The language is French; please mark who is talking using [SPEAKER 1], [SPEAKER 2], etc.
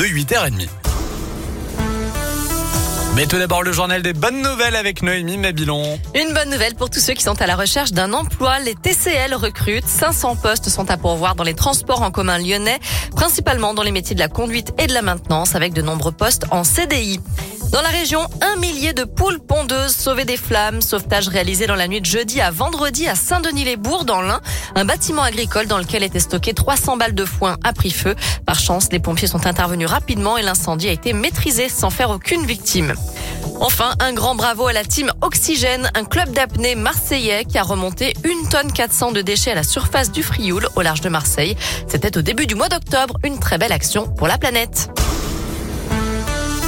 [SPEAKER 1] de 8h30. Mais tout d'abord, le journal des bonnes nouvelles avec Noémie Mabilon.
[SPEAKER 2] Une bonne nouvelle pour tous ceux qui sont à la recherche d'un emploi. Les TCL recrutent. 500 postes sont à pourvoir dans les transports en commun lyonnais, principalement dans les métiers de la conduite et de la maintenance, avec de nombreux postes en CDI. Dans la région, un millier de poules pondeuses sauvées des flammes. Sauvetage réalisé dans la nuit de jeudi à vendredi à Saint-Denis-les-Bourgs, dans l'Ain. Un bâtiment agricole dans lequel étaient stockées 300 balles de foin a pris feu. Par chance, les pompiers sont intervenus rapidement et l'incendie a été maîtrisé sans faire aucune victime. Enfin, un grand bravo à la team Oxygène, un club d'apnée marseillais qui a remonté une tonne 400 de déchets à la surface du Frioul au large de Marseille. C'était au début du mois d'octobre, une très belle action pour la planète.